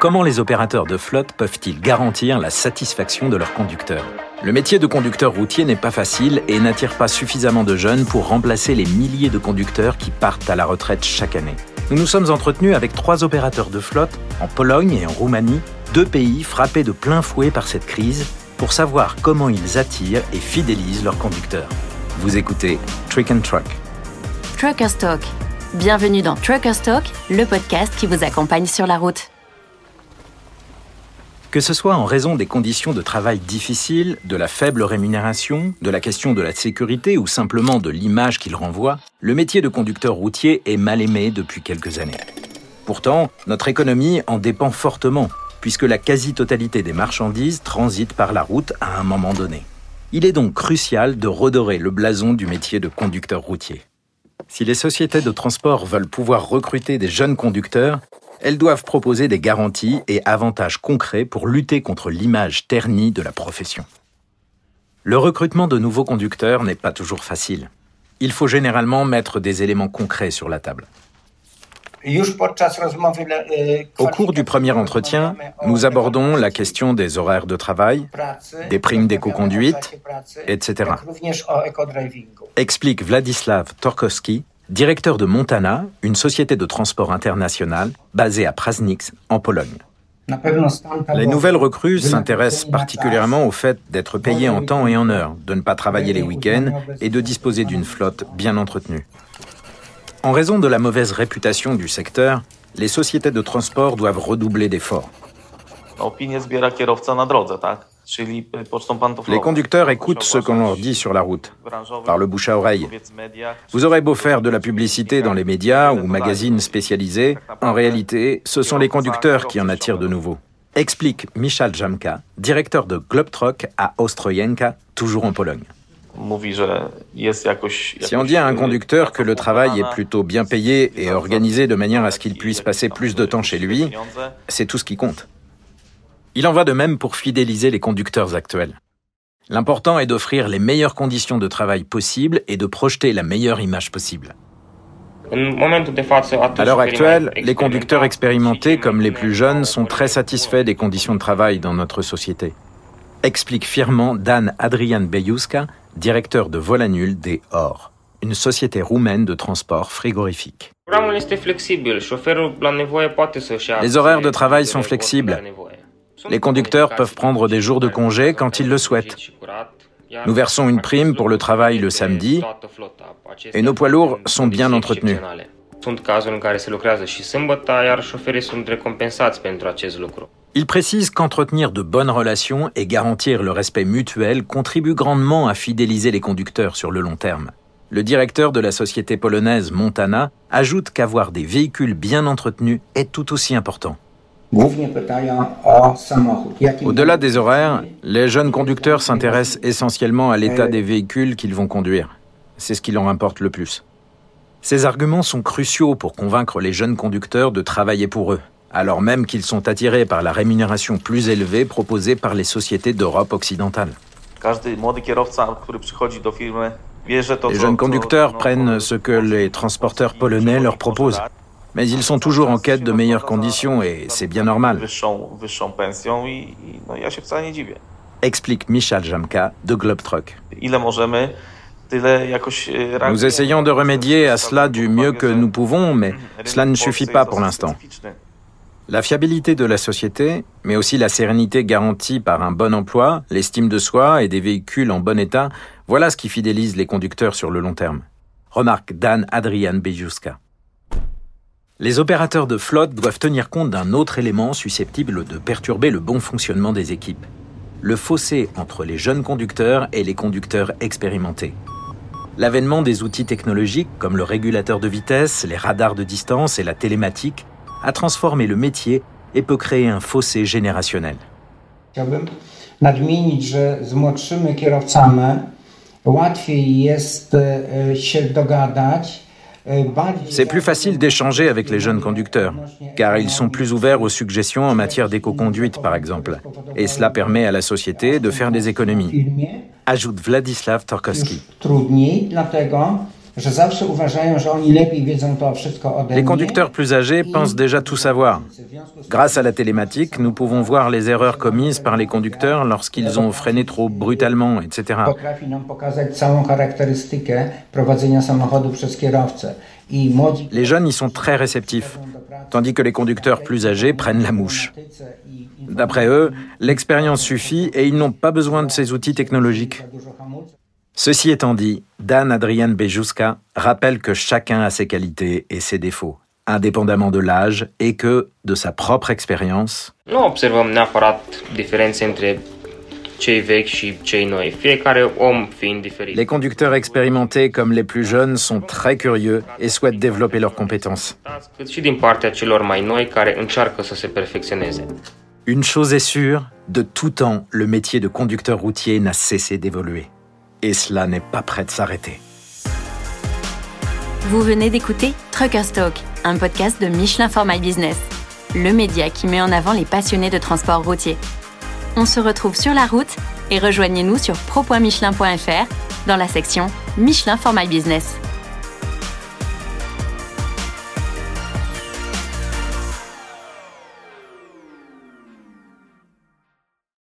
Comment les opérateurs de flotte peuvent-ils garantir la satisfaction de leurs conducteurs? Le métier de conducteur routier n'est pas facile et n'attire pas suffisamment de jeunes pour remplacer les milliers de conducteurs qui partent à la retraite chaque année. Nous nous sommes entretenus avec trois opérateurs de flotte en Pologne et en Roumanie, deux pays frappés de plein fouet par cette crise, pour savoir comment ils attirent et fidélisent leurs conducteurs. Vous écoutez Trick and Truck. Truckers Talk. Bienvenue dans Truckers Talk, le podcast qui vous accompagne sur la route. Que ce soit en raison des conditions de travail difficiles, de la faible rémunération, de la question de la sécurité ou simplement de l'image qu'il renvoie, le métier de conducteur routier est mal aimé depuis quelques années. Pourtant, notre économie en dépend fortement, puisque la quasi-totalité des marchandises transite par la route à un moment donné. Il est donc crucial de redorer le blason du métier de conducteur routier. Si les sociétés de transport veulent pouvoir recruter des jeunes conducteurs, elles doivent proposer des garanties et avantages concrets pour lutter contre l'image ternie de la profession. Le recrutement de nouveaux conducteurs n'est pas toujours facile. Il faut généralement mettre des éléments concrets sur la table. Au cours du premier entretien, nous abordons la question des horaires de travail, des primes d'éco-conduite, etc. Explique Vladislav Torkowski, directeur de Montana, une société de transport international basée à Prasnix, en Pologne. Les nouvelles recrues s'intéressent particulièrement au fait d'être payées en temps et en heure, de ne pas travailler les week-ends et de disposer d'une flotte bien entretenue. En raison de la mauvaise réputation du secteur, les sociétés de transport doivent redoubler d'efforts. Les conducteurs écoutent ce qu'on leur dit sur la route, par le bouche à oreille. Vous aurez beau faire de la publicité dans les médias ou magazines spécialisés, en réalité, ce sont les conducteurs qui en attirent de nouveau. Explique Michal Jamka, directeur de Globtrock à Ostrojenka, toujours en Pologne. Si on dit à un conducteur que le travail est plutôt bien payé et organisé de manière à ce qu'il puisse passer plus de temps chez lui, c'est tout ce qui compte. Il en va de même pour fidéliser les conducteurs actuels. L'important est d'offrir les meilleures conditions de travail possibles et de projeter la meilleure image possible. À l'heure actuelle, les conducteurs expérimentés comme les plus jeunes sont très satisfaits des conditions de travail dans notre société. Explique fièrement Dan Adrian Bejuska, directeur de Volanul des Or, une société roumaine de transport frigorifique. Les horaires de travail sont flexibles. Les conducteurs peuvent prendre des jours de congé quand ils le souhaitent. Nous versons une prime pour le travail le samedi et nos poids lourds sont bien entretenus. Il précise qu'entretenir de bonnes relations et garantir le respect mutuel contribue grandement à fidéliser les conducteurs sur le long terme. Le directeur de la société polonaise Montana ajoute qu'avoir des véhicules bien entretenus est tout aussi important. Au-delà des horaires, les jeunes conducteurs s'intéressent essentiellement à l'état des véhicules qu'ils vont conduire. C'est ce qui leur importe le plus. Ces arguments sont cruciaux pour convaincre les jeunes conducteurs de travailler pour eux alors même qu'ils sont attirés par la rémunération plus élevée proposée par les sociétés d'Europe occidentale. Les jeunes conducteurs prennent ce que les transporteurs polonais leur proposent. Mais ils sont toujours en quête de meilleures conditions et c'est bien normal. Explique Michal Jamka de Globtruck. Nous essayons de remédier à cela du mieux que nous pouvons, mais cela ne suffit pas pour l'instant. La fiabilité de la société, mais aussi la sérénité garantie par un bon emploi, l'estime de soi et des véhicules en bon état, voilà ce qui fidélise les conducteurs sur le long terme. Remarque Dan Adrian Bejuska. Les opérateurs de flotte doivent tenir compte d'un autre élément susceptible de perturber le bon fonctionnement des équipes. Le fossé entre les jeunes conducteurs et les conducteurs expérimentés. L'avènement des outils technologiques comme le régulateur de vitesse, les radars de distance et la télématique a transformé le métier et peut créer un fossé générationnel. C'est plus facile d'échanger avec les jeunes conducteurs, car ils sont plus ouverts aux suggestions en matière d'éco-conduite, par exemple. Et cela permet à la société de faire des économies. Ajoute Vladislav Torkowski. Les conducteurs plus âgés pensent déjà tout savoir. Grâce à la télématique, nous pouvons voir les erreurs commises par les conducteurs lorsqu'ils ont freiné trop brutalement, etc. Les jeunes y sont très réceptifs, tandis que les conducteurs plus âgés prennent la mouche. D'après eux, l'expérience suffit et ils n'ont pas besoin de ces outils technologiques. Ceci étant dit, Dan Adrian Bejuska rappelle que chacun a ses qualités et ses défauts, indépendamment de l'âge et que, de sa propre expérience, les conducteurs expérimentés comme les plus jeunes sont très curieux et souhaitent développer leurs compétences. Une chose est sûre, de tout temps, le métier de conducteur routier n'a cessé d'évoluer. Et cela n'est pas prêt de s'arrêter. Vous venez d'écouter Trucker Stock, un podcast de Michelin for My Business, le média qui met en avant les passionnés de transport routier. On se retrouve sur la route et rejoignez-nous sur pro.michelin.fr dans la section Michelin for My Business.